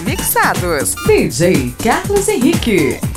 Mixados. DJ Carlos Henrique.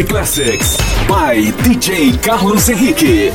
Classics by DJ Carlos Henrique.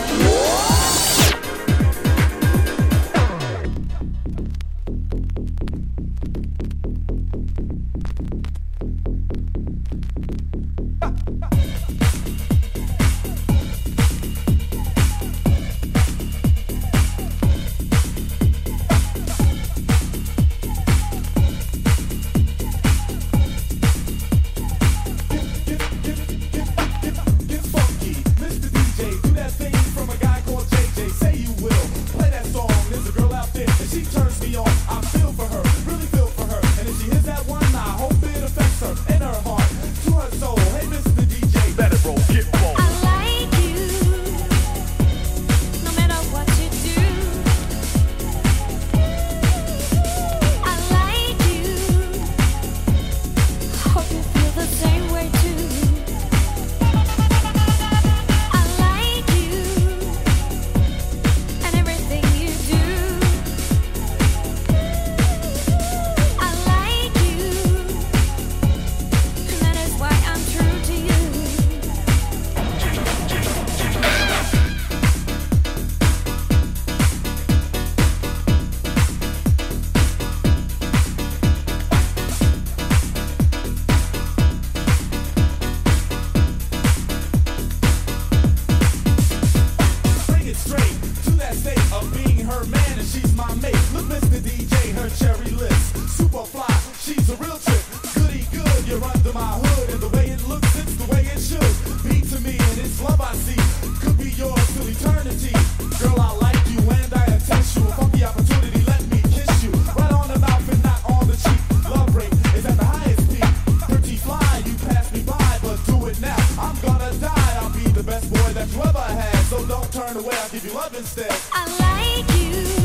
love I had, so don't turn away. I'll give you love instead. I like you.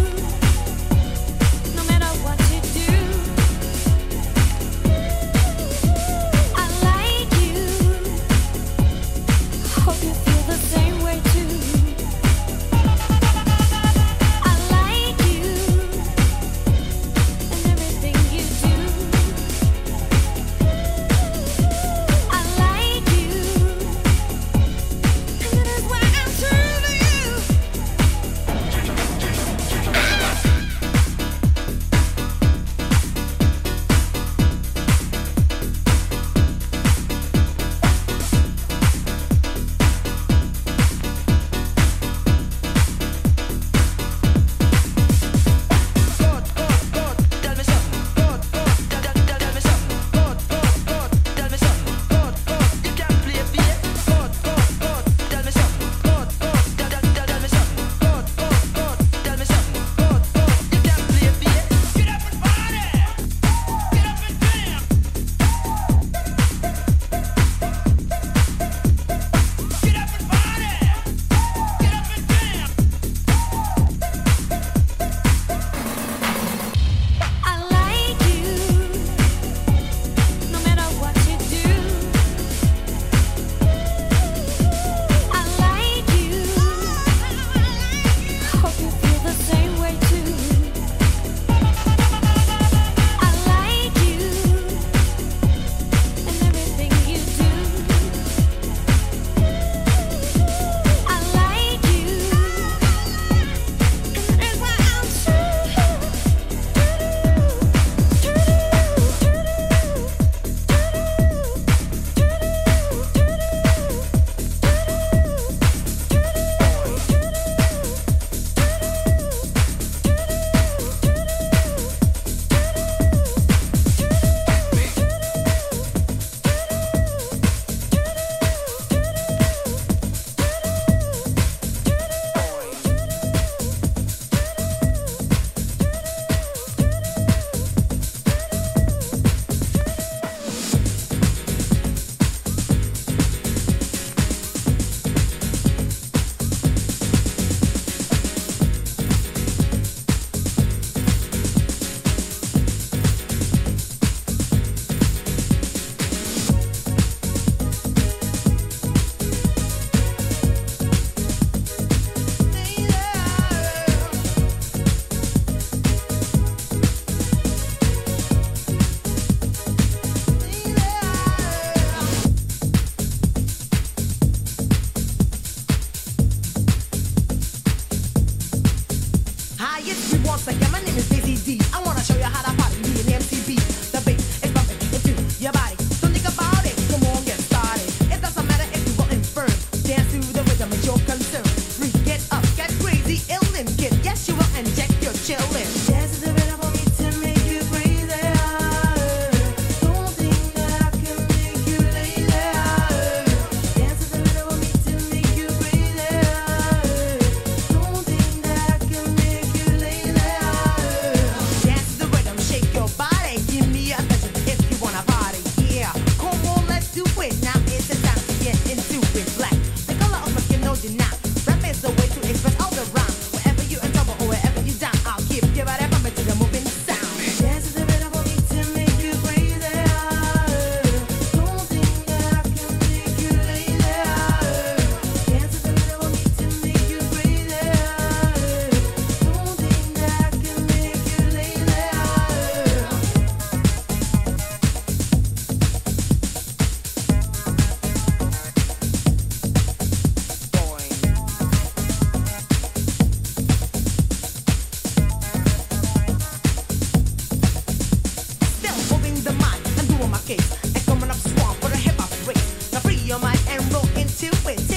escapes and coming up swamp with a hip hop race. Now free your mind and roll into it.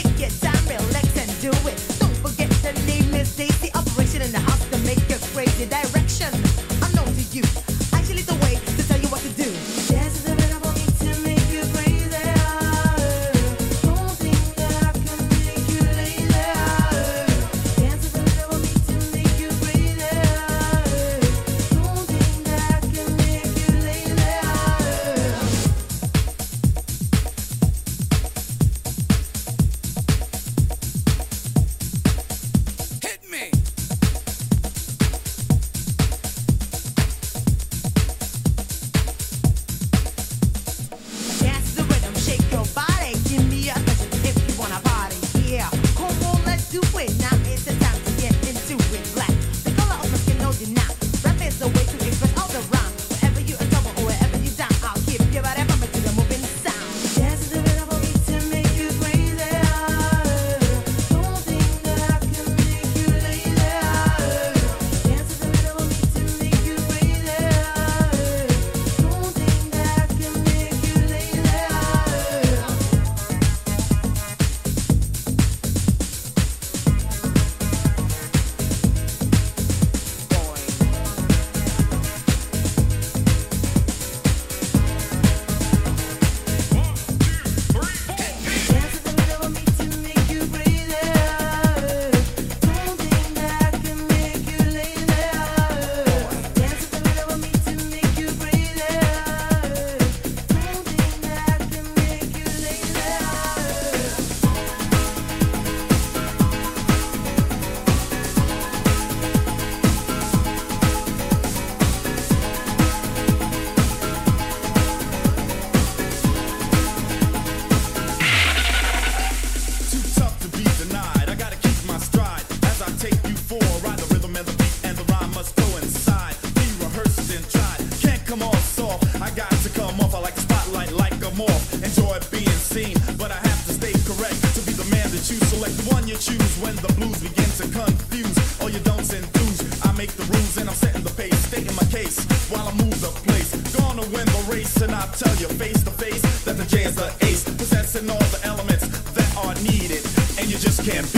like the one you choose when the blues begin to confuse all don't send do's. I make the rules and I'm setting the pace, stating my case while I move the place. Gonna win the race and I tell you face to face that the J is the ace, possessing all the elements that are needed, and you just can't.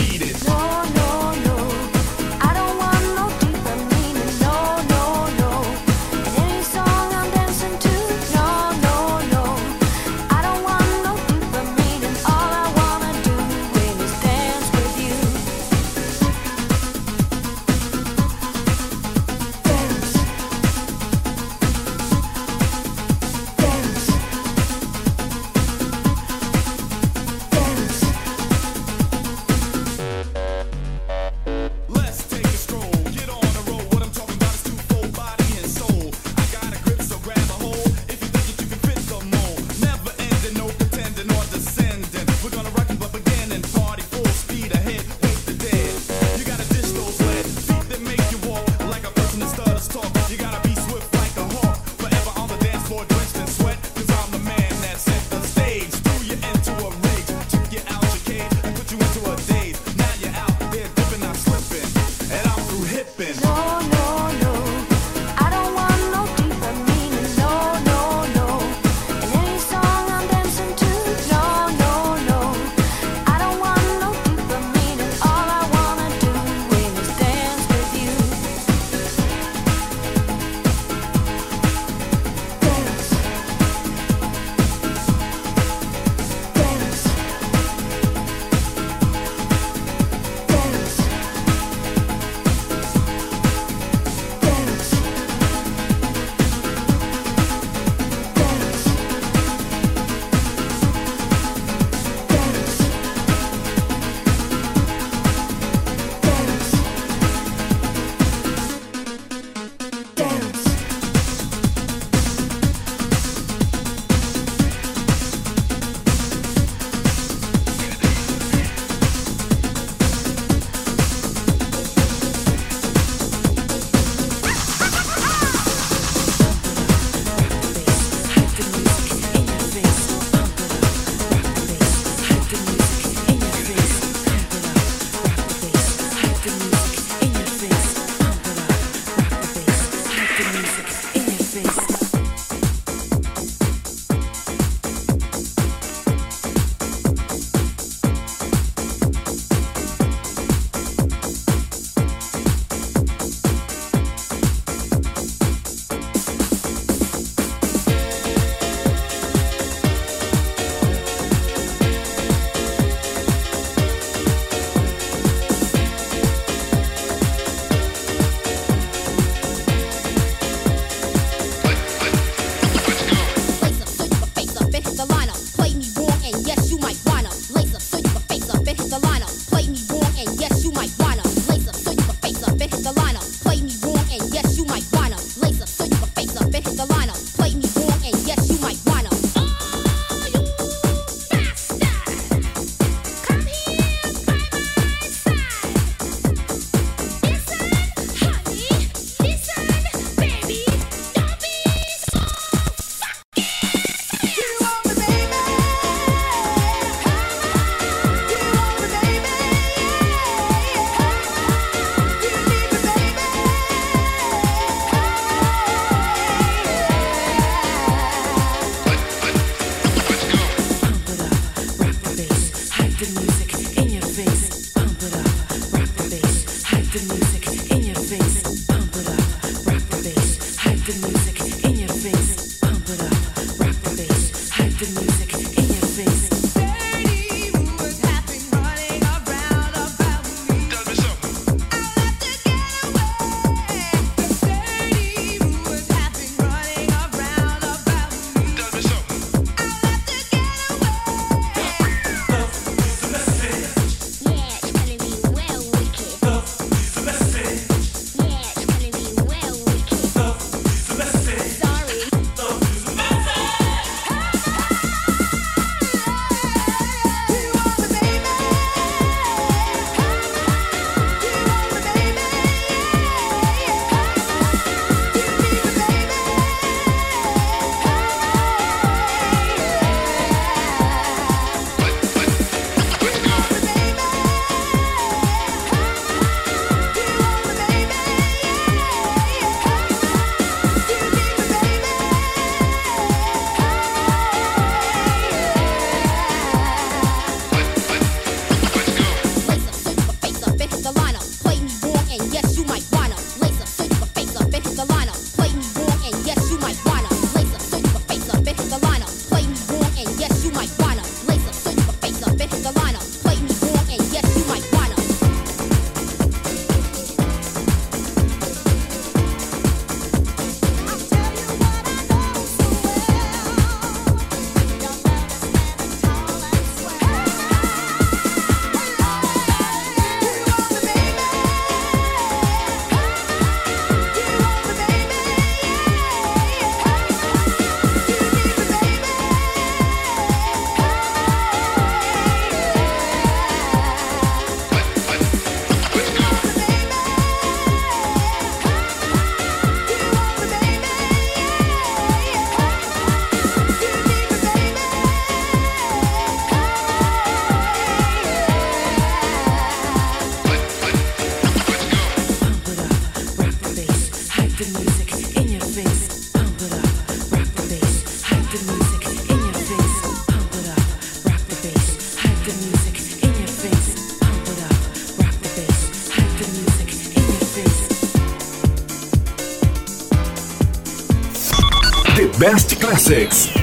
Classics.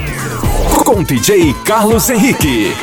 Com DJ Carlos Henrique.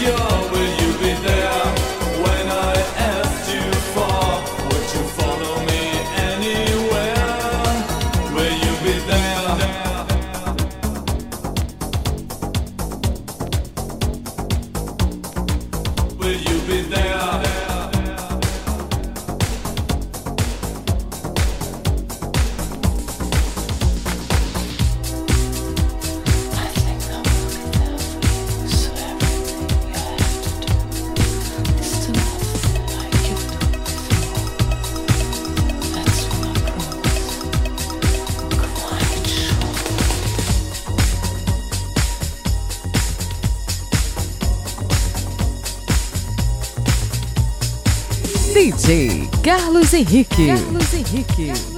yo Henrique. Carlos Henrique.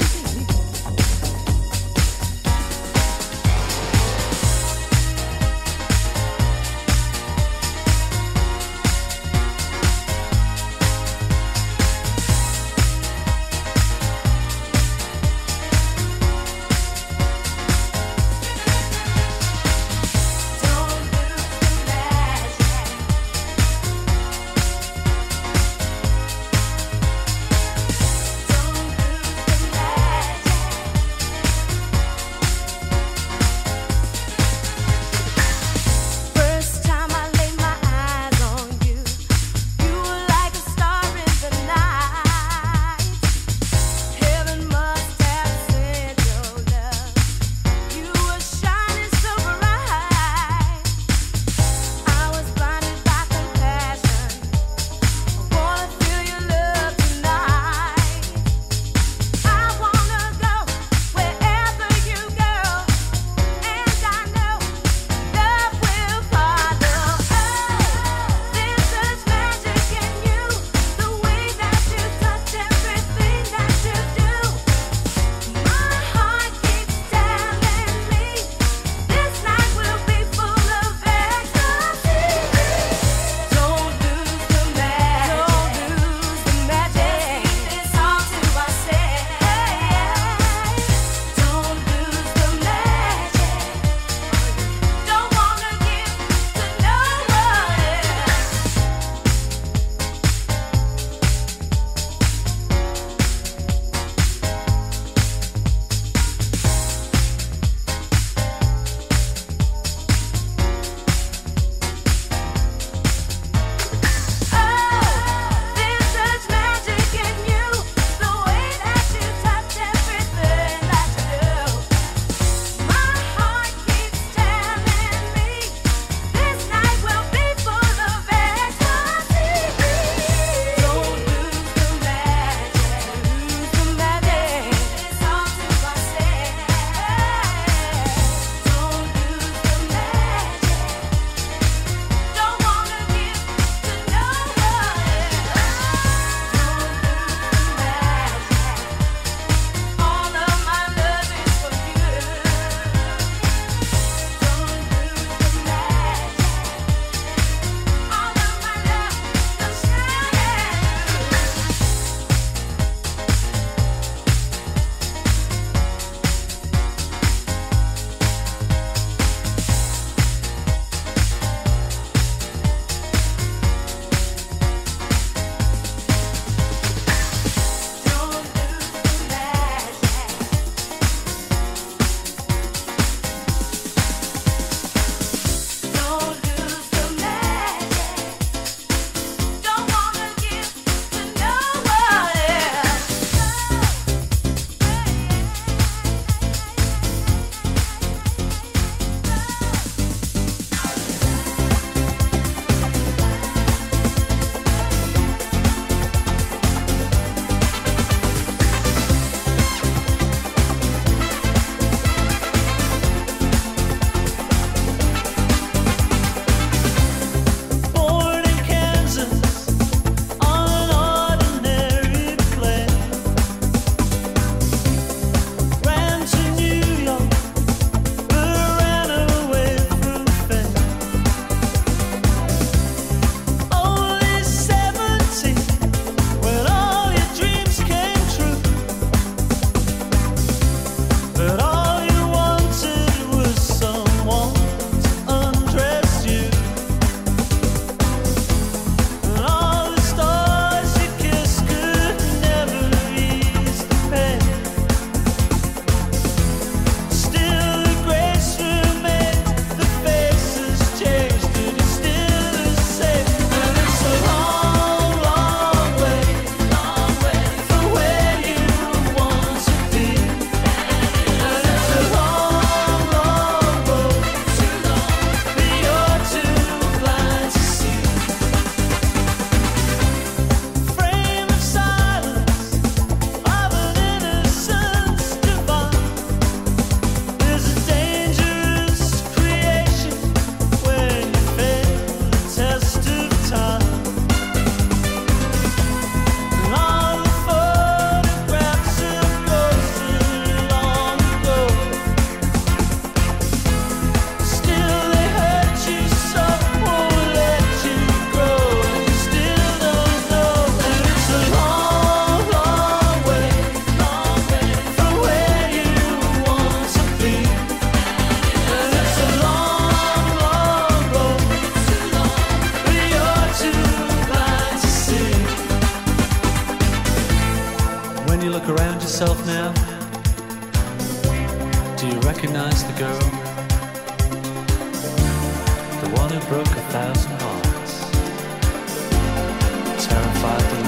fighting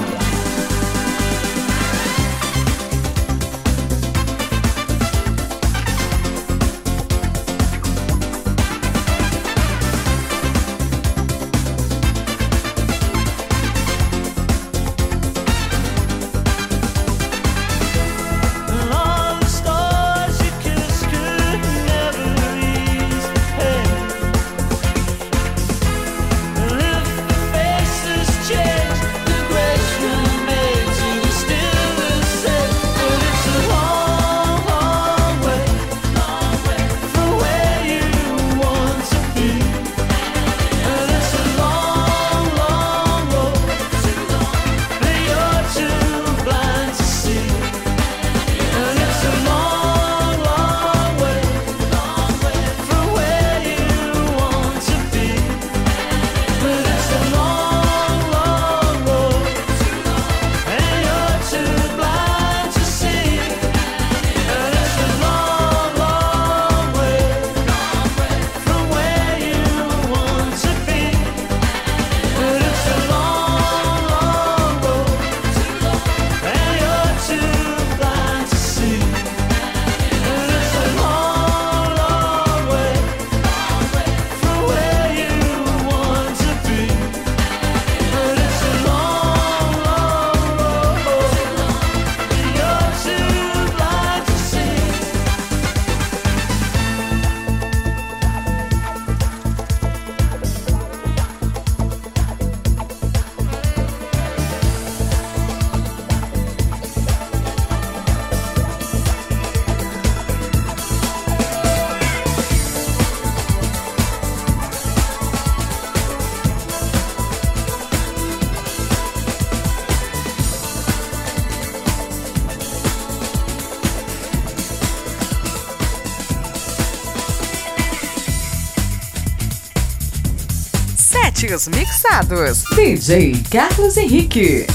Setes mixados. DJ Carlos Henrique.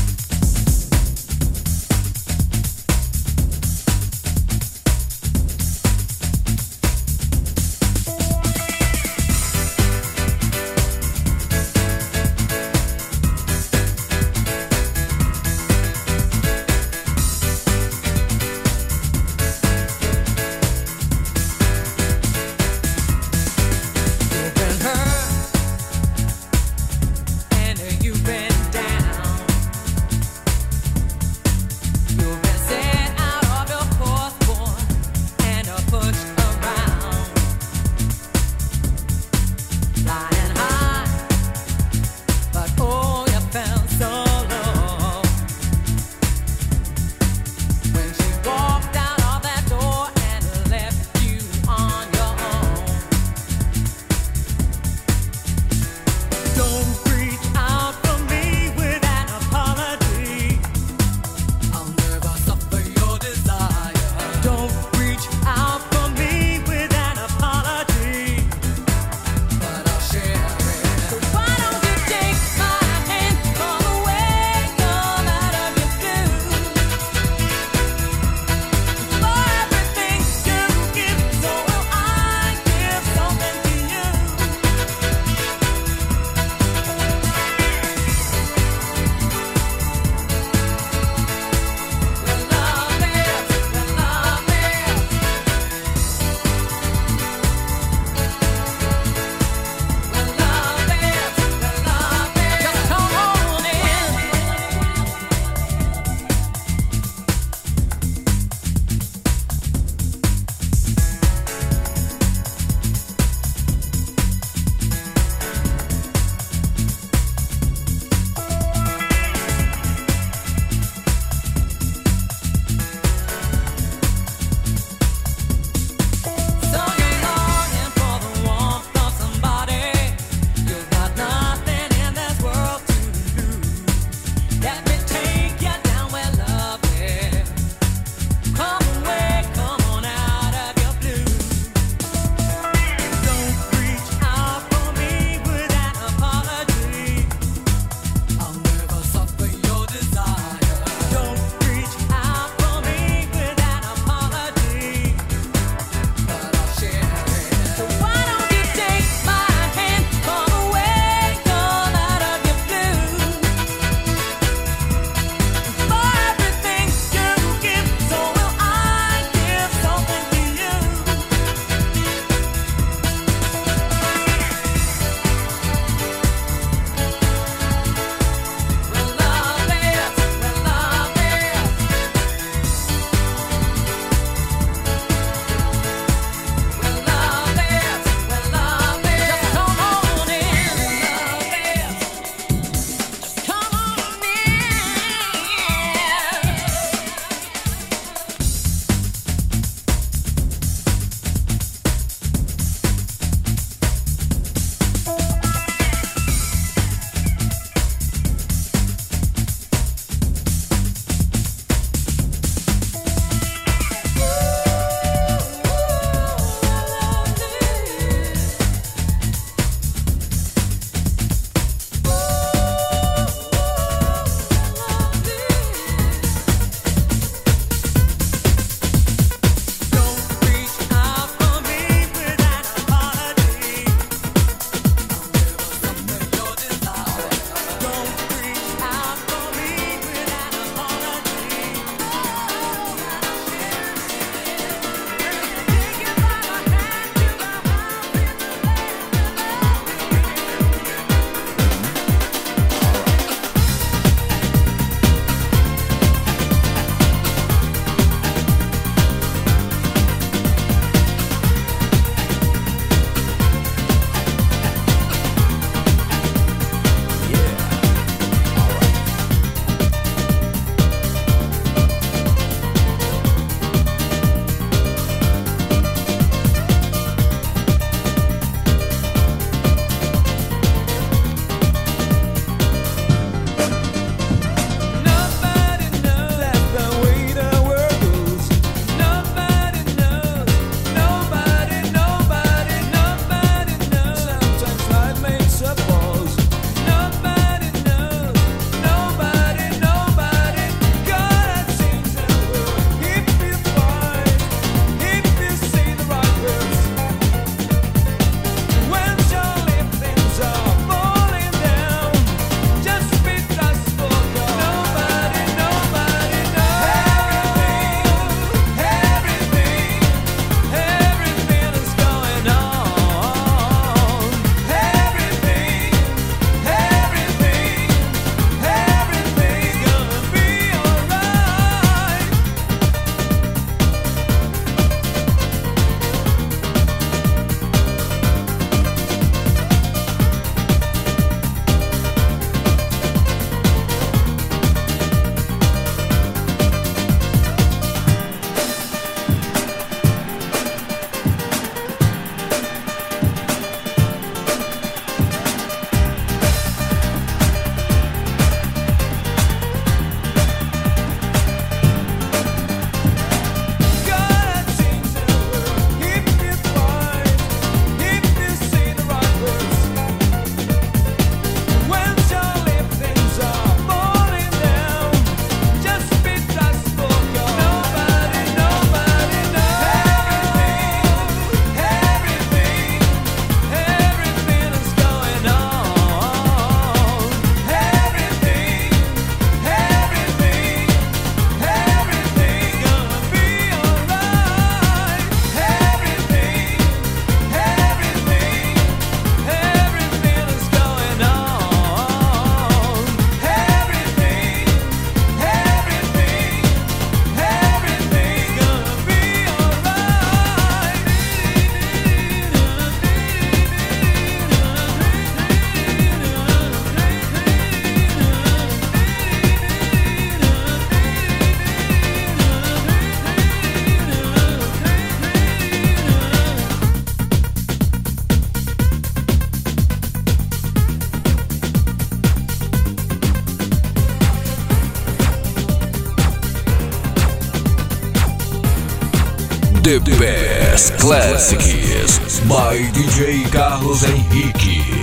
Classics by DJ Carlos Henrique.